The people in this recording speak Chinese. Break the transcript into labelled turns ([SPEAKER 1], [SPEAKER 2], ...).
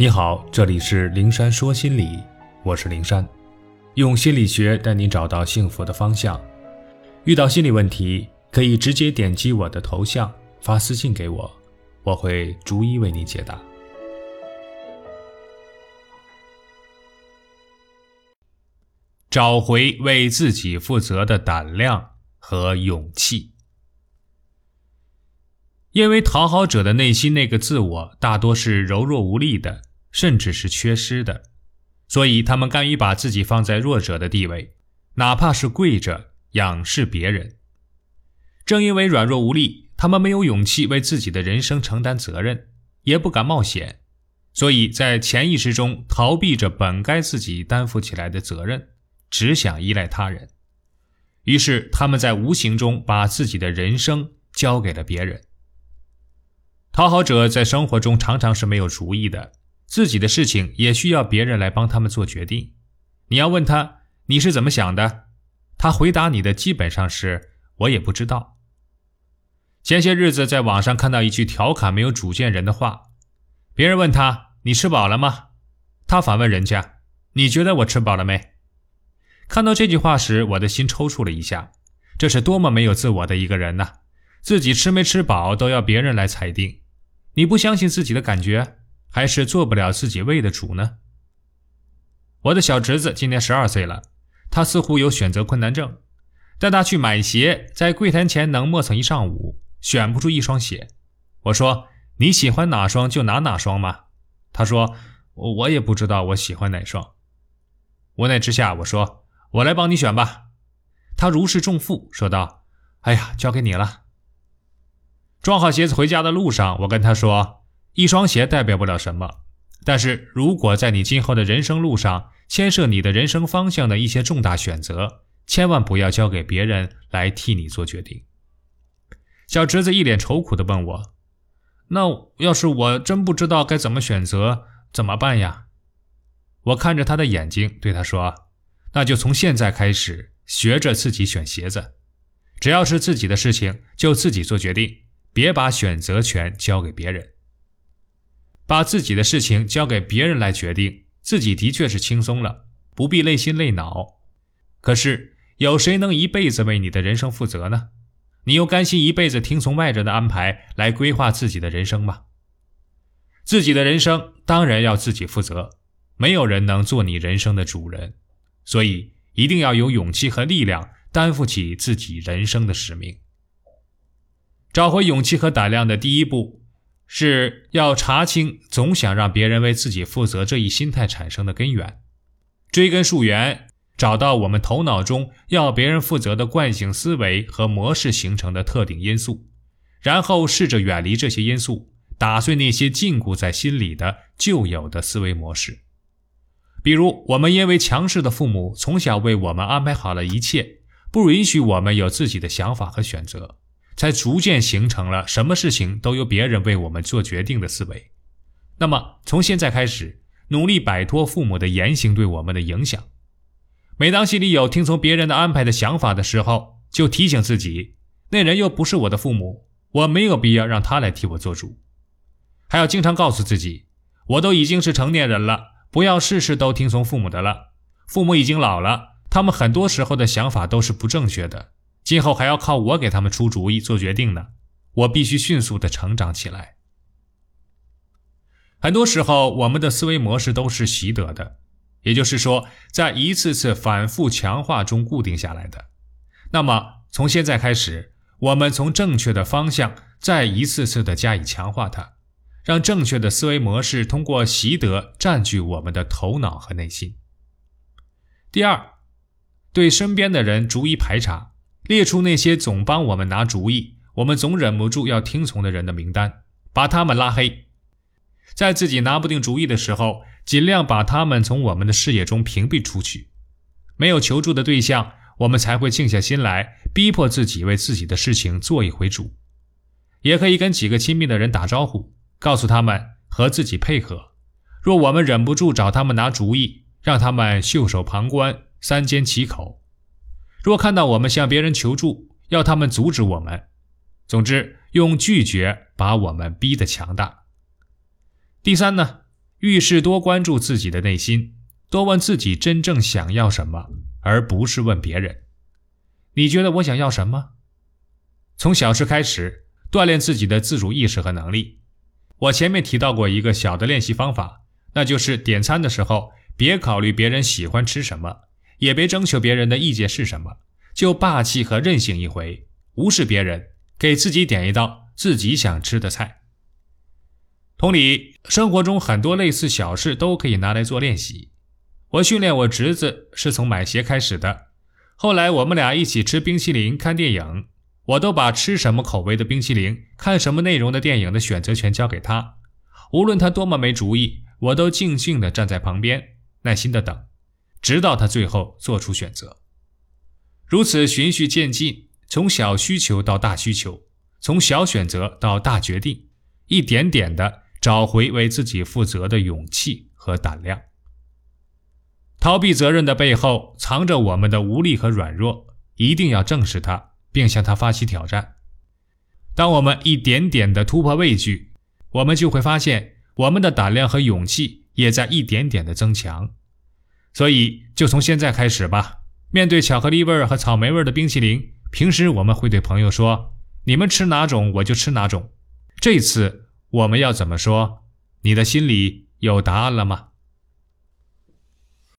[SPEAKER 1] 你好，这里是灵山说心理，我是灵山，用心理学带你找到幸福的方向。遇到心理问题，可以直接点击我的头像发私信给我，我会逐一为你解答。找回为自己负责的胆量和勇气。因为讨好者的内心那个自我大多是柔弱无力的，甚至是缺失的，所以他们甘于把自己放在弱者的地位，哪怕是跪着仰视别人。正因为软弱无力，他们没有勇气为自己的人生承担责任，也不敢冒险，所以在潜意识中逃避着本该自己担负起来的责任。只想依赖他人，于是他们在无形中把自己的人生交给了别人。讨好者在生活中常常是没有主意的，自己的事情也需要别人来帮他们做决定。你要问他你是怎么想的，他回答你的基本上是我也不知道。前些日子在网上看到一句调侃没有主见人的话，别人问他你吃饱了吗？他反问人家你觉得我吃饱了没？看到这句话时，我的心抽搐了一下。这是多么没有自我的一个人呐！自己吃没吃饱都要别人来裁定。你不相信自己的感觉，还是做不了自己胃的主呢？我的小侄子今年十二岁了，他似乎有选择困难症。带他去买鞋，在柜台前能磨蹭一上午，选不出一双鞋。我说：“你喜欢哪双就拿哪双嘛？”他说：“我也不知道我喜欢哪双。”无奈之下，我说。我来帮你选吧，他如释重负，说道：“哎呀，交给你了。”装好鞋子回家的路上，我跟他说：“一双鞋代表不了什么，但是如果在你今后的人生路上牵涉你的人生方向的一些重大选择，千万不要交给别人来替你做决定。”小侄子一脸愁苦地问我：“那要是我真不知道该怎么选择，怎么办呀？”我看着他的眼睛，对他说。那就从现在开始学着自己选鞋子，只要是自己的事情就自己做决定，别把选择权交给别人。把自己的事情交给别人来决定，自己的确是轻松了，不必累心累脑。可是有谁能一辈子为你的人生负责呢？你又甘心一辈子听从外人的安排来规划自己的人生吗？自己的人生当然要自己负责，没有人能做你人生的主人。所以，一定要有勇气和力量，担负起自己人生的使命。找回勇气和胆量的第一步，是要查清总想让别人为自己负责这一心态产生的根源，追根溯源，找到我们头脑中要别人负责的惯性思维和模式形成的特定因素，然后试着远离这些因素，打碎那些禁锢在心里的旧有的思维模式。比如，我们因为强势的父母从小为我们安排好了一切，不允许我们有自己的想法和选择，才逐渐形成了什么事情都由别人为我们做决定的思维。那么，从现在开始，努力摆脱父母的言行对我们的影响。每当心里有听从别人的安排的想法的时候，就提醒自己，那人又不是我的父母，我没有必要让他来替我做主。还要经常告诉自己，我都已经是成年人了。不要事事都听从父母的了，父母已经老了，他们很多时候的想法都是不正确的，今后还要靠我给他们出主意、做决定呢。我必须迅速的成长起来。很多时候，我们的思维模式都是习得的，也就是说，在一次次反复强化中固定下来的。那么，从现在开始，我们从正确的方向再一次次的加以强化它。让正确的思维模式通过习得占据我们的头脑和内心。第二，对身边的人逐一排查，列出那些总帮我们拿主意、我们总忍不住要听从的人的名单，把他们拉黑。在自己拿不定主意的时候，尽量把他们从我们的视野中屏蔽出去。没有求助的对象，我们才会静下心来，逼迫自己为自己的事情做一回主。也可以跟几个亲密的人打招呼。告诉他们和自己配合。若我们忍不住找他们拿主意，让他们袖手旁观、三缄其口；若看到我们向别人求助，要他们阻止我们。总之，用拒绝把我们逼得强大。第三呢，遇事多关注自己的内心，多问自己真正想要什么，而不是问别人。你觉得我想要什么？从小事开始，锻炼自己的自主意识和能力。我前面提到过一个小的练习方法，那就是点餐的时候，别考虑别人喜欢吃什么，也别征求别人的意见是什么，就霸气和任性一回，无视别人，给自己点一道自己想吃的菜。同理，生活中很多类似小事都可以拿来做练习。我训练我侄子是从买鞋开始的，后来我们俩一起吃冰淇淋、看电影。我都把吃什么口味的冰淇淋、看什么内容的电影的选择权交给他，无论他多么没主意，我都静静地站在旁边，耐心地等，直到他最后做出选择。如此循序渐进，从小需求到大需求，从小选择到大决定，一点点的找回为自己负责的勇气和胆量。逃避责任的背后藏着我们的无力和软弱，一定要正视它。并向他发起挑战。当我们一点点的突破畏惧，我们就会发现我们的胆量和勇气也在一点点的增强。所以，就从现在开始吧。面对巧克力味儿和草莓味儿的冰淇淋，平时我们会对朋友说：“你们吃哪种，我就吃哪种。”这次我们要怎么说？你的心里有答案了吗？